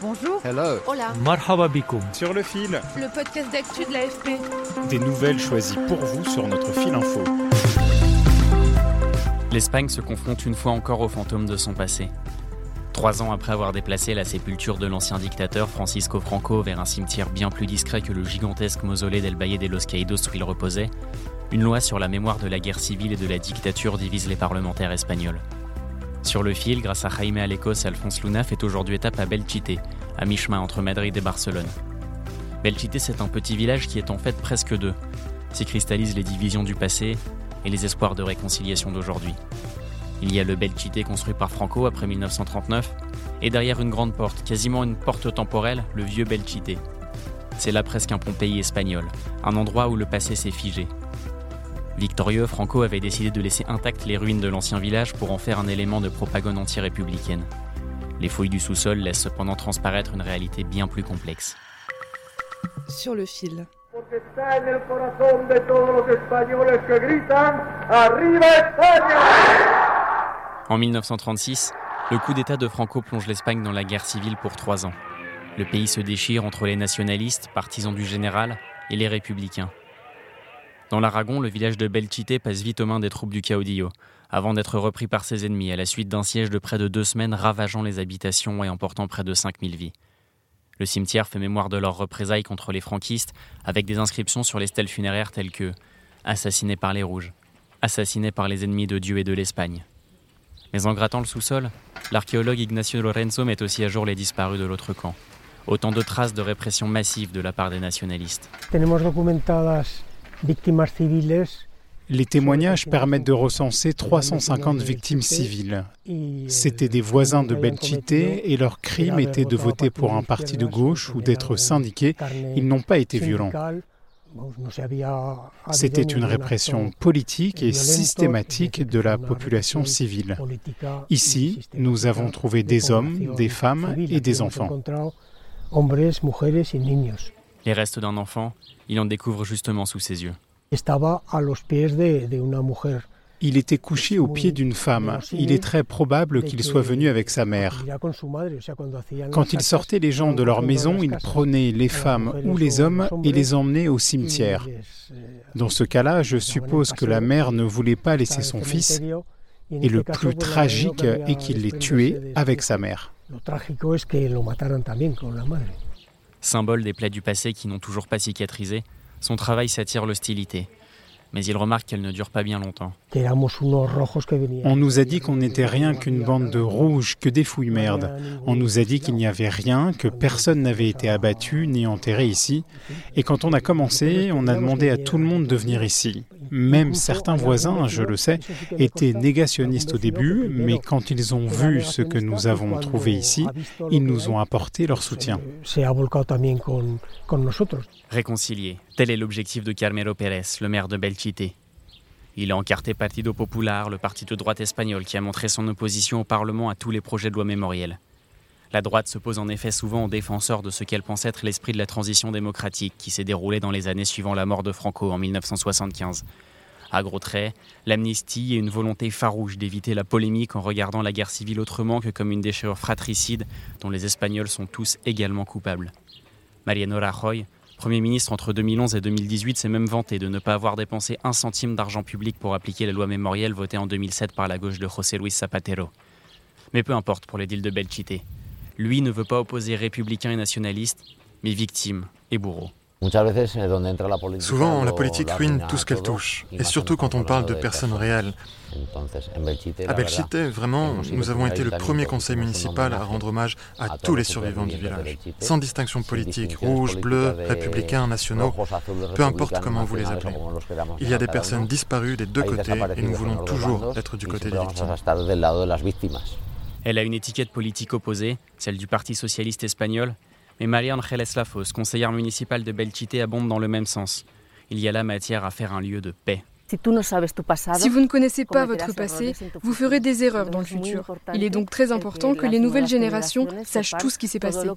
Bonjour. Hello. Hola. Marhaba. Sur le fil, Le podcast d'actu de l'AFP. des nouvelles choisies pour vous sur notre fil info. L'Espagne se confronte une fois encore aux fantômes de son passé. Trois ans après avoir déplacé la sépulture de l'ancien dictateur Francisco Franco vers un cimetière bien plus discret que le gigantesque mausolée d'El Valle de los Caídos où il reposait, une loi sur la mémoire de la guerre civile et de la dictature divise les parlementaires espagnols. Sur le fil, grâce à Jaime Alecos et Alphonse Luna, fait aujourd'hui étape à Belchite, à mi-chemin entre Madrid et Barcelone. Belchite, c'est un petit village qui est en fait presque deux. S'y cristallisent les divisions du passé et les espoirs de réconciliation d'aujourd'hui. Il y a le Belchite construit par Franco après 1939, et derrière une grande porte, quasiment une porte temporelle, le vieux Belchite. C'est là presque un Pompéi espagnol, un endroit où le passé s'est figé. Victorieux, Franco avait décidé de laisser intactes les ruines de l'ancien village pour en faire un élément de propagande anti-républicaine. Les fouilles du sous-sol laissent cependant transparaître une réalité bien plus complexe. Sur le fil. En 1936, le coup d'État de Franco plonge l'Espagne dans la guerre civile pour trois ans. Le pays se déchire entre les nationalistes, partisans du général, et les républicains. Dans l'Aragon, le village de Belchite passe vite aux mains des troupes du Caudillo, avant d'être repris par ses ennemis à la suite d'un siège de près de deux semaines ravageant les habitations et emportant près de 5000 vies. Le cimetière fait mémoire de leurs représailles contre les franquistes, avec des inscriptions sur les stèles funéraires telles que Assassiné par les Rouges, assassiné par les ennemis de Dieu et de l'Espagne. Mais en grattant le sous-sol, l'archéologue Ignacio Lorenzo met aussi à jour les disparus de l'autre camp. Autant de traces de répression massive de la part des nationalistes. Les témoignages permettent de recenser 350 victimes civiles. C'étaient des voisins de Belchite et leur crime était de voter pour un parti de gauche ou d'être syndiqués. Ils n'ont pas été violents. C'était une répression politique et systématique de la population civile. Ici, nous avons trouvé des hommes, des femmes et des enfants. Les restes d'un enfant, il en découvre justement sous ses yeux. Il était couché au pied d'une femme. Il est très probable qu'il soit venu avec sa mère. Quand il sortait les gens de leur maison, il prenait les femmes ou les hommes et les emmenait au cimetière. Dans ce cas-là, je suppose que la mère ne voulait pas laisser son fils et le plus tragique est qu'il l'ait tué avec sa mère. Symbole des plaies du passé qui n'ont toujours pas cicatrisé, son travail s'attire l'hostilité. Mais il remarque qu'elle ne dure pas bien longtemps. On nous a dit qu'on n'était rien qu'une bande de rouges, que des fouilles merdes. On nous a dit qu'il n'y avait rien, que personne n'avait été abattu ni enterré ici. Et quand on a commencé, on a demandé à tout le monde de venir ici. Même certains voisins, je le sais, étaient négationnistes au début, mais quand ils ont vu ce que nous avons trouvé ici, ils nous ont apporté leur soutien. Réconcilier, tel est l'objectif de Carmelo Pérez, le maire de Belchite. Il a encarté Partido Popular, le parti de droite espagnol qui a montré son opposition au Parlement à tous les projets de loi mémorielle. La droite se pose en effet souvent en défenseur de ce qu'elle pense être l'esprit de la transition démocratique qui s'est déroulé dans les années suivant la mort de Franco en 1975. À gros traits, l'amnistie et une volonté farouche d'éviter la polémique en regardant la guerre civile autrement que comme une déchirure fratricide dont les Espagnols sont tous également coupables. Mariano Rajoy, Premier ministre entre 2011 et 2018, s'est même vanté de ne pas avoir dépensé un centime d'argent public pour appliquer la loi mémorielle votée en 2007 par la gauche de José Luis Zapatero. Mais peu importe pour l'édile de Belchite. Lui ne veut pas opposer républicains et nationalistes, mais victimes et bourreaux. Souvent, la politique ruine tout ce qu'elle touche, et surtout quand on parle de personnes réelles. À Belchite, vraiment, nous avons été le premier conseil municipal à rendre hommage à tous les survivants du village, sans distinction politique, rouge, bleu, républicains, nationaux, peu importe comment vous les appelez. Il y a des personnes disparues des deux côtés et nous voulons toujours être du côté des victimes. Elle a une étiquette politique opposée, celle du Parti socialiste espagnol, mais María Ángeles Lafos, conseillère municipale de Belchite, abonde dans le même sens. Il y a là matière à faire un lieu de paix. Si vous ne connaissez pas votre passé, vous ferez des erreurs dans le futur. Il est donc très important que les nouvelles générations sachent tout ce qui s'est passé.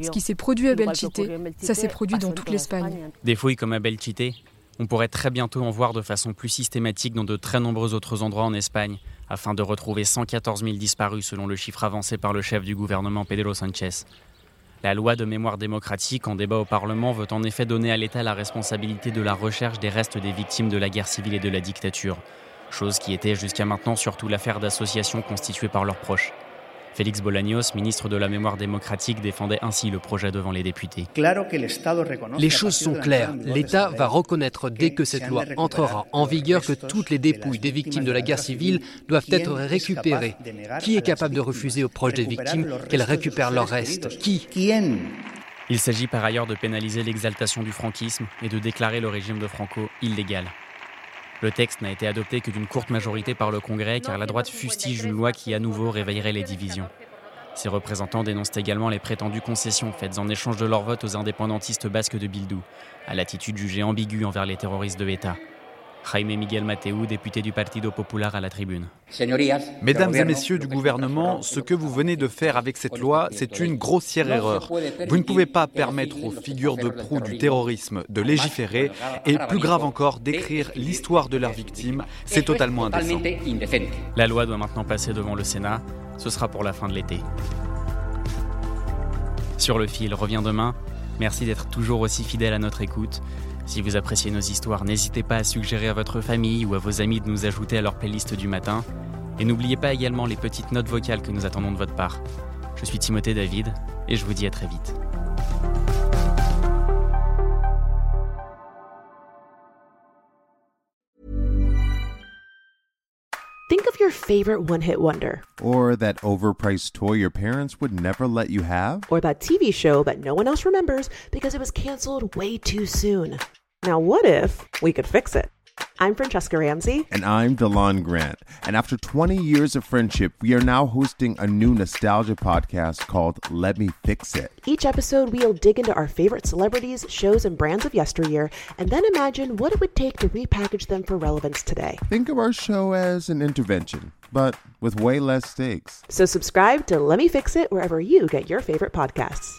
Ce qui s'est produit à Belchite, ça s'est produit dans toute l'Espagne. Des fouilles comme à Belchite, on pourrait très bientôt en voir de façon plus systématique dans de très nombreux autres endroits en Espagne, afin de retrouver 114 000 disparus selon le chiffre avancé par le chef du gouvernement Pedro Sánchez. La loi de mémoire démocratique en débat au Parlement veut en effet donner à l'État la responsabilité de la recherche des restes des victimes de la guerre civile et de la dictature, chose qui était jusqu'à maintenant surtout l'affaire d'associations constituées par leurs proches. Félix Bolaños, ministre de la Mémoire démocratique, défendait ainsi le projet devant les députés. Les choses sont claires. L'État va reconnaître dès que cette loi entrera en vigueur que toutes les dépouilles des victimes de la guerre civile doivent être récupérées? Qui est capable de refuser aux proches des victimes qu'elles récupèrent leurs restes? Qui? Il s'agit par ailleurs de pénaliser l'exaltation du franquisme et de déclarer le régime de Franco illégal. Le texte n'a été adopté que d'une courte majorité par le Congrès car la droite fustige une loi qui à nouveau réveillerait les divisions. Ses représentants dénoncent également les prétendues concessions faites en échange de leur vote aux indépendantistes basques de Bildou, à l'attitude jugée ambiguë envers les terroristes de l'État. Jaime Miguel Mateu, député du Partido Popular à la tribune. Mesdames et messieurs du gouvernement, ce que vous venez de faire avec cette loi, c'est une grossière erreur. Vous ne pouvez pas permettre aux figures de proue du terrorisme de légiférer et, plus grave encore, d'écrire l'histoire de leurs victimes. C'est totalement indécent. La loi doit maintenant passer devant le Sénat. Ce sera pour la fin de l'été. Sur le fil revient demain. Merci d'être toujours aussi fidèle à notre écoute. Si vous appréciez nos histoires, n'hésitez pas à suggérer à votre famille ou à vos amis de nous ajouter à leur playlist du matin. Et n'oubliez pas également les petites notes vocales que nous attendons de votre part. Je suis Timothée David et je vous dis à très vite. Think of your favorite one-hit wonder. Or that overpriced toy your parents would never let you have? Or that TV show that no one else remembers because it was canceled way too soon. Now, what if we could fix it? I'm Francesca Ramsey. And I'm DeLon Grant. And after 20 years of friendship, we are now hosting a new nostalgia podcast called Let Me Fix It. Each episode, we'll dig into our favorite celebrities, shows, and brands of yesteryear, and then imagine what it would take to repackage them for relevance today. Think of our show as an intervention, but with way less stakes. So subscribe to Let Me Fix It wherever you get your favorite podcasts.